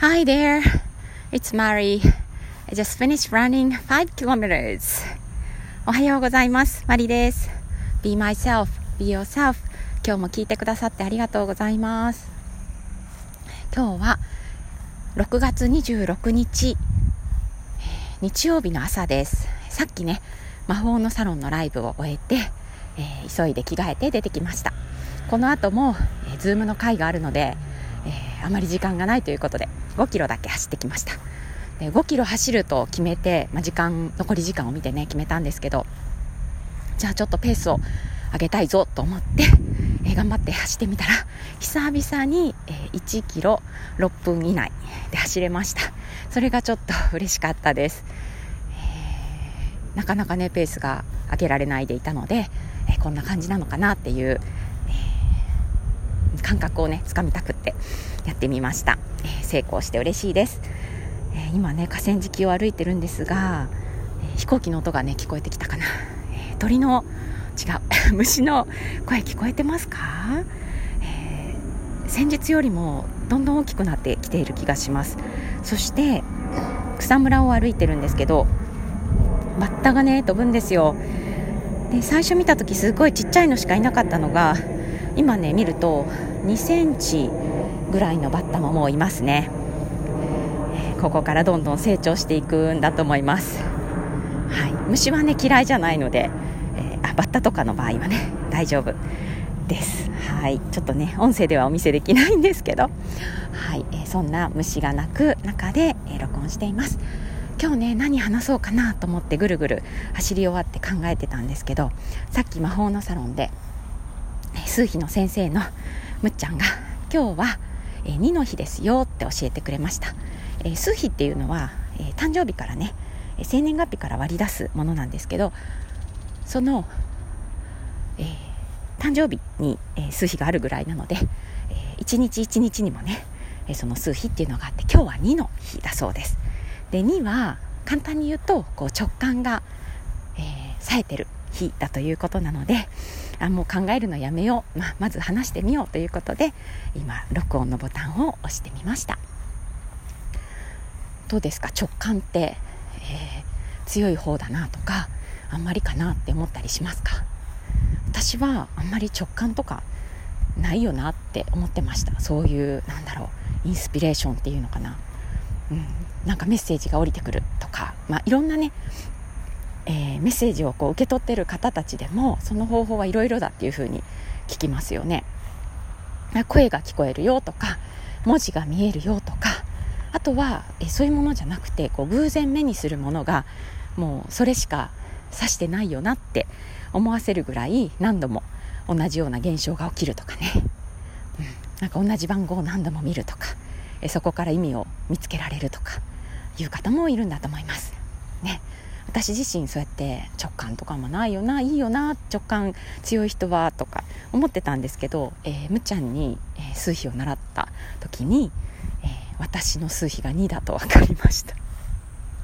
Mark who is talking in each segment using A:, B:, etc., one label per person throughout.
A: Hi there, it's Mari. I just finished running 5 kilometers. おはようございます。マリです。Be myself, be yourself. 今日も聞いてくださってありがとうございます。今日は6月26日、日曜日の朝です。さっきね、魔法のサロンのライブを終えて、えー、急いで着替えて出てきました。この後も、えー、ズームの会があるので、ー、あまり時間がないということで5キロだけ走ってきました。で5キロ走ると決めて、まあ、時間残り時間を見てね決めたんですけどじゃあちょっとペースを上げたいぞと思って、えー、頑張って 走ってみたら久々に、えー、1キロ6分以内で走れました。それがちょっと嬉しかったです、えー、なかなかねペースが上げられないでいたので、えこんな感じなのかなっていう感覚をねつかみたくって。やってみました、えー、成功して嬉しいです、えー、今ね河川敷を歩いてるんですが、えー、飛行機の音がね聞こえてきたかな、え鳥の違う 虫の声聞こえてますか、え先日よりもどんどん大きくなってきている気がします。そして草むらを歩いてるんですけどバッタがね飛ぶんですよ。で最初見た時すごいちっちゃいのしかいなかったのが今ね見ると2センチぐらいのバッタももういますね、ここからどんどん成長していくんだと思います、はい、虫はね嫌いじゃないので、えー、あバッタとかの場合はね大丈夫。です。はい。ちょっとね音声ではお見せできないんですけど。はい、えー、そんな虫が鳴く中で、え録音しています。今日ね何話そうかなと思ってぐるぐる走り終わって考えてたんですけどさっき魔法のサロンで数秘の先生のむっちゃんが今日は、えー、2の日ですよって教えてくれました、えー、数秘っていうのは、えー、誕生日からね生年月日から割り出すものなんですけどその、えー、誕生日に、えー、数日があるぐらいなので、えー、1日1日にもね、えー、その数日っていうのがあって今日は2の日だそうです。で2は簡単に言うとこう直感が、えー、冴えてる日だということなのであもう考えるのやめよう、まあ、まず話してみようということで今録音のボタンを押してみました。どうですか？直感って、えー、強い方だなとかあんまりかなって思ったりしますか？私はあんまり直感とかないよなって思ってました。そういうなんだろうインスピレーションっていうのかな、うん、なんかメッセージが降りてくるとか、まあ、いろんなねえー、メッセージをこう受け取ってる方たちでもその方法はいろいろだっていうふうに聞きますよね。声が聞こえるよとか文字が見えるよとかあとは、えそういうものじゃなくてこう偶然目にするものがもうそれしか指してないよなって思わせるぐらい何度も同じような現象が起きるとかね、うん、なんか同じ番号を何度も見るとかえそこから意味を見つけられるとかいう方もいるんだと思います。ね、私自身そうやって直感とかもないよないいよな直感強い人はとか思ってたんですけど、えー、むちゃんに、えー、数比を習った時に、えー、私の数比が2だと分かりました。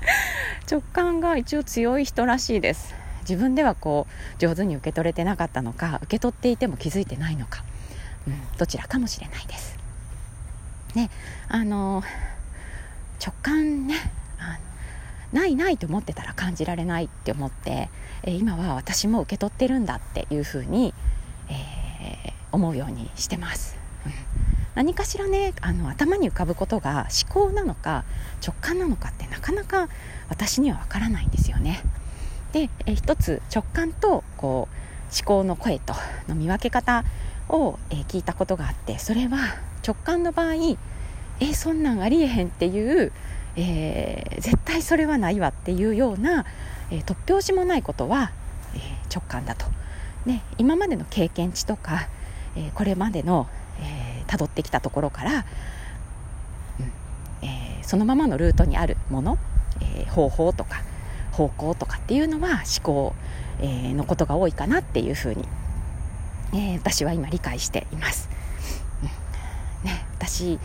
A: 直感が一応強い人らしいです。自分ではこう上手に受け取れてなかったのか受け取っていても気づいてないのか、うん、どちらかもしれないです。ねあの直感ねないないと思ってたら感じられないって思って、えー、今は私も受け取ってるんだっていうふうに、えー、思うようにしてます。うん、何かしらねあの頭に浮かぶことが思考なのか直感なのかってなかなか私にはわからないんですよね。で、えー、一つ直感とこう思考の声との見分け方を、え、聞いたことがあってそれは直感の場合えそんなんありえへんっていうえー、絶対それはないわっていうような、えー、突拍子もないことは、えー、直感だと、ね、今までの経験値とか、えこれまでのたど、ってきたところから、うんえそのままのルートにあるもの、え方法とか方向とかっていうのは思考、えのことが多いかなっていうふうに、え私は今理解しています。うんね、私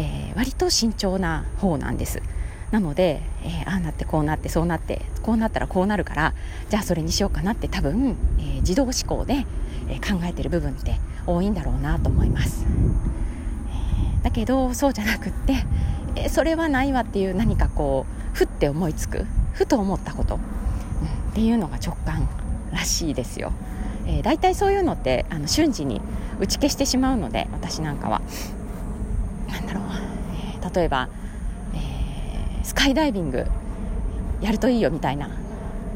A: えー、割と慎重な方なんです。なので、えー、ああなってこうなってそうなってこうなったらこうなるからじゃあそれにしようかなって多分、えー、自動思考で、え考えてる部分って多いんだろうなと思います、えだけどそうじゃなくってえそれはないわっていう何かこうふって思いつくふと思ったこと、うん、っていうのが直感らしいですよ、えー、大体そういうのってあの瞬時に打ち消してしまうので私なんかは。なんだろう、例えば、えー、スカイダイビングやるといいよみたいな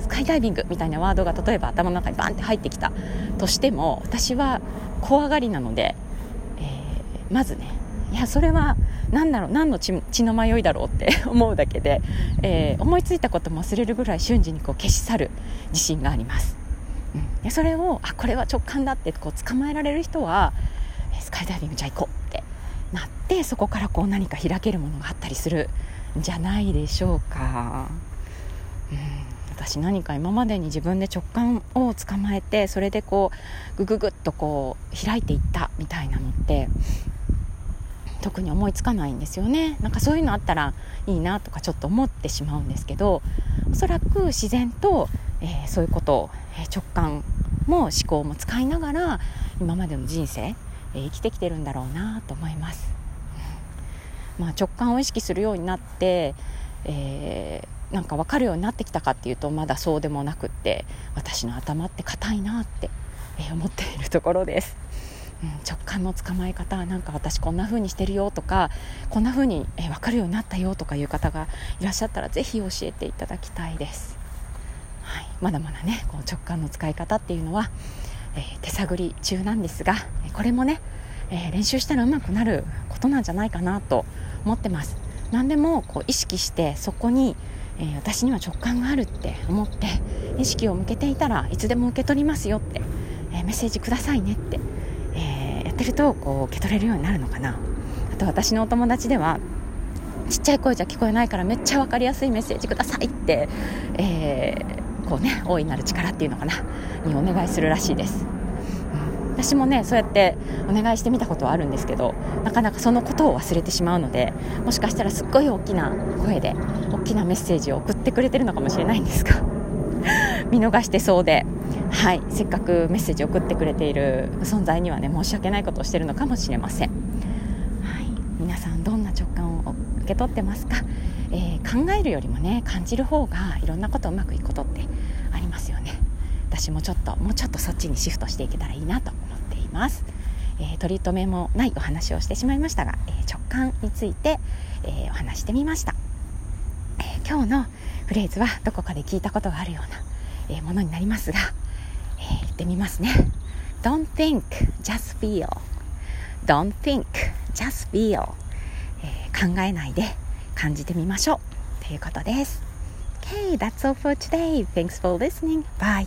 A: スカイダイビングみたいなワードが例えば頭の中にバンって入ってきたとしても私は怖がりなので、えー、まずねいやそれは何だろう何の血の迷いだろうって 思うだけで、えー、思いついたことも忘れるぐらい瞬時にこう消し去る自信があります、うん、でそれをあこれは直感だってこう捕まえられる人はスカイダイビングじゃあ行こうってなってそこからこう何か開けるものがあったりするんじゃないでしょうか。うん私何か今までに自分で直感を捕まえてそれでこうグググッとこう開いていったみたいなのって特に思いつかないんですよねなんかそういうのあったらいいなとかちょっと思ってしまうんですけどおそらく自然と、えー、そういうことを、え直感も思考も使いながら今までの人生、えー、生きてきてるんだろうなと思います、まあ、直感を意識するようになって、えーなんか分かるようになってきたかっていうとまだそうでもなくって私の頭って硬いなって、え思っているところです。うん、直感の捕まえ方なんか私こんな風にしてるよとかこんな風に、え分かるようになったよとかいう方がいらっしゃったらぜひ教えていただきたいです、はい、まだまだねこう直感の使い方っていうのは、え、手探り中なんですがこれもね、え、練習したらうまくなることなんじゃないかなと思ってます。何でもこう意識してそこにえ、私には直感があるって思って意識を向けていたらいつでも受け取りますよって、え、メッセージくださいねって、え、やってるとこう受け取れるようになるのかな。あと私のお友達ではちっちゃい声じゃ聞こえないからめっちゃ分かりやすいメッセージくださいって、えこうね大いなる力っていうのかな。にお願いするらしいです。私もねそうやってお願いしてみたことはあるんですけどなかなかそのことを忘れてしまうのでもしかしたらすっごい大きな声で大きなメッセージを送ってくれてるのかもしれないんですが 見逃してそうで、はい、せっかくメッセージを送ってくれている存在にはね申し訳ないことをしてるのかもしれません、はい、皆さんどんな直感を受け取ってますか、えー、考えるよりもね感じる方がいろんなことうまくいくことって私もちょっともうちょっとそっちにシフトしていけたらいいなと思っています、えー、取り留めもないお話をしてしまいましたが、えー、直感について、えー、お話してみました、え今日のフレーズはどこかで聞いたことがあるような、えものになりますが、え言ってみますね。Don't think, just feel. Don't think, just feel、え考えないで感じてみましょう。ということです。Okay, that's all for today. Thanks for listening. Bye.